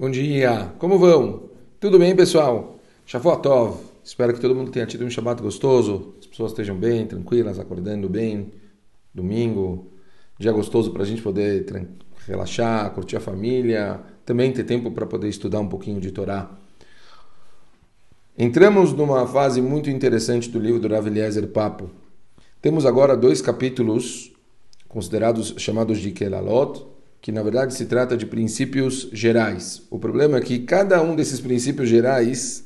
Bom dia, como vão? Tudo bem, pessoal? Shavuot Espero que todo mundo tenha tido um Shabbat gostoso, as pessoas estejam bem, tranquilas, acordando bem. Domingo, dia gostoso para a gente poder relaxar, curtir a família, também ter tempo para poder estudar um pouquinho de Torá. Entramos numa fase muito interessante do livro do Rav Eliezer Papo. Temos agora dois capítulos considerados chamados de Kelalot, que na verdade se trata de princípios gerais. O problema é que cada um desses princípios gerais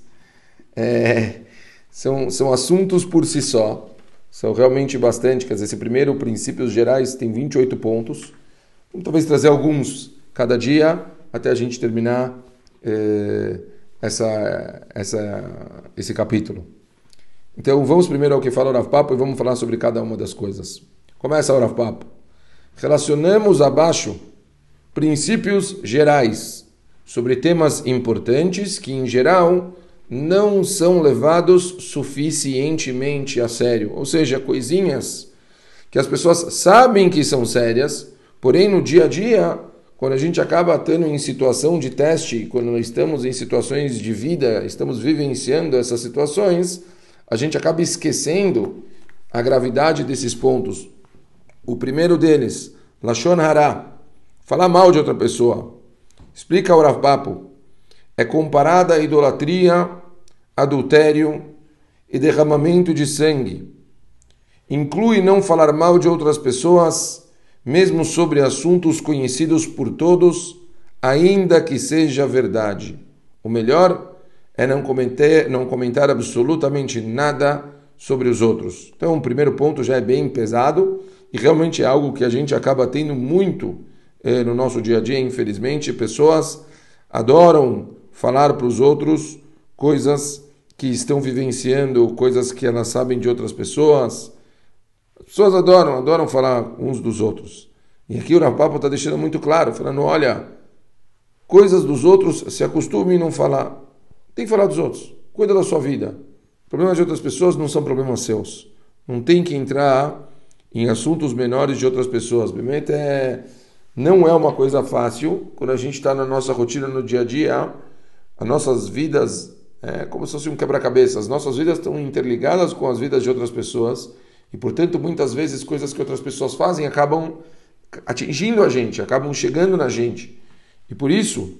é, são, são assuntos por si só, são realmente bastante. Quer dizer, esse primeiro, princípios gerais, tem 28 pontos. Vamos talvez trazer alguns cada dia até a gente terminar é, essa, essa, esse capítulo. Então vamos primeiro ao que fala o Papo e vamos falar sobre cada uma das coisas. Começa o Papo. Relacionamos abaixo princípios gerais sobre temas importantes que, em geral, não são levados suficientemente a sério. Ou seja, coisinhas que as pessoas sabem que são sérias, porém no dia a dia, quando a gente acaba estando em situação de teste, quando estamos em situações de vida, estamos vivenciando essas situações, a gente acaba esquecendo a gravidade desses pontos. O primeiro deles, Lashon Hara, Falar mal de outra pessoa. Explica o Rav Papo. É comparada a idolatria, adultério e derramamento de sangue. Inclui não falar mal de outras pessoas, mesmo sobre assuntos conhecidos por todos, ainda que seja verdade. O melhor é não comentar, não comentar absolutamente nada sobre os outros. Então, o primeiro ponto já é bem pesado e realmente é algo que a gente acaba tendo muito no nosso dia a dia, infelizmente, pessoas adoram falar para os outros coisas que estão vivenciando, coisas que elas sabem de outras pessoas. As pessoas adoram, adoram falar uns dos outros. E aqui o Rapapo está deixando muito claro, falando, olha, coisas dos outros, se acostume a não falar. Tem que falar dos outros. Cuida da sua vida. Problemas de outras pessoas não são problemas seus. Não tem que entrar em assuntos menores de outras pessoas. Obviamente é não é uma coisa fácil quando a gente está na nossa rotina no dia a dia, as nossas vidas é como se fosse um quebra-cabeça. As nossas vidas estão interligadas com as vidas de outras pessoas e, portanto, muitas vezes coisas que outras pessoas fazem acabam atingindo a gente, acabam chegando na gente. E por isso,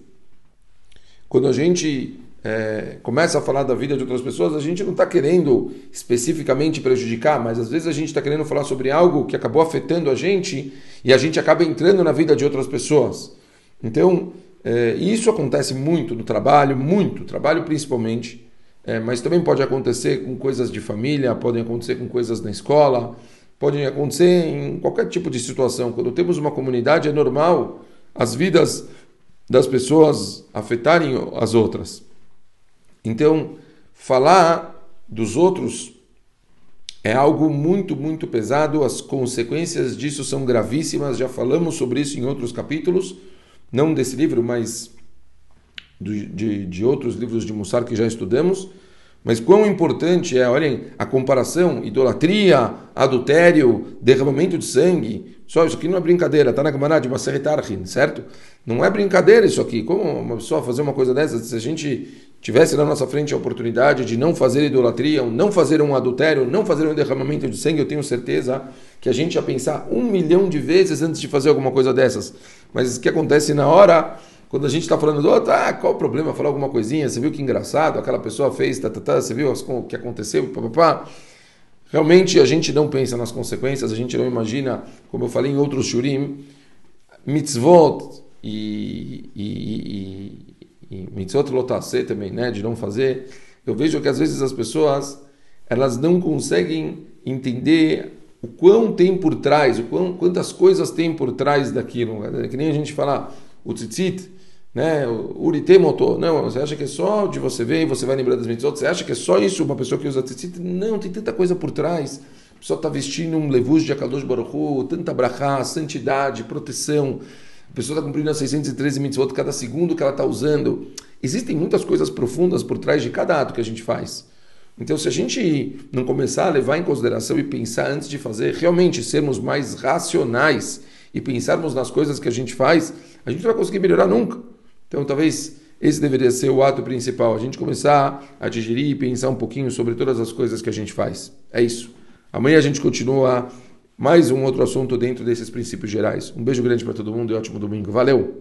quando a gente é, começa a falar da vida de outras pessoas, a gente não está querendo especificamente prejudicar, mas às vezes a gente está querendo falar sobre algo que acabou afetando a gente e a gente acaba entrando na vida de outras pessoas. Então, é, isso acontece muito no trabalho, muito, trabalho principalmente, é, mas também pode acontecer com coisas de família, podem acontecer com coisas na escola, podem acontecer em qualquer tipo de situação. Quando temos uma comunidade, é normal as vidas das pessoas afetarem as outras. Então, falar dos outros é algo muito, muito pesado, as consequências disso são gravíssimas, já falamos sobre isso em outros capítulos, não desse livro, mas de, de, de outros livros de Mussar que já estudamos. Mas quão importante é, olhem, a comparação, idolatria, adultério, derramamento de sangue. Só isso aqui não é brincadeira, está na Gemara de Maseret Archin, certo? Não é brincadeira isso aqui. Como uma pessoa fazer uma coisa dessa, se a gente tivesse na nossa frente a oportunidade de não fazer idolatria, não fazer um adultério, não fazer um derramamento de sangue, eu tenho certeza que a gente ia pensar um milhão de vezes antes de fazer alguma coisa dessas. Mas o que acontece na hora, quando a gente está falando do outro, ah, qual o problema falar alguma coisinha? Você viu que engraçado, aquela pessoa fez, tá, tá, tá, você viu o que aconteceu, papapá. Realmente a gente não pensa nas consequências, a gente não imagina, como eu falei em outros shurim, mitzvot e, e, e e mitzvot lotase também, né, de não fazer, eu vejo que às vezes as pessoas elas não conseguem entender o quão tem por trás, o quão, quantas coisas tem por trás daquilo. Que nem a gente fala o tzitzit, né, o uritemoto, não, você acha que é só de você ver e você vai lembrar das mitzvot, você acha que é só isso uma pessoa que usa tzitzit? Não, tem tanta coisa por trás. A pessoa está vestindo um levuz de Akadosh Baruch Hu, tanta brachá, santidade, proteção, a pessoa está cumprindo as 613 mitzvot cada segundo que ela está usando. Existem muitas coisas profundas por trás de cada ato que a gente faz. Então, se a gente não começar a levar em consideração e pensar antes de fazer, realmente sermos mais racionais e pensarmos nas coisas que a gente faz, a gente não vai conseguir melhorar nunca. Então, talvez Esse deveria ser o ato principal, a gente começar a digerir e pensar um pouquinho sobre todas as coisas que a gente faz. É isso. Amanhã a gente continua mais um outro assunto dentro desses princípios gerais. Um beijo grande para todo mundo e ótimo domingo. Valeu!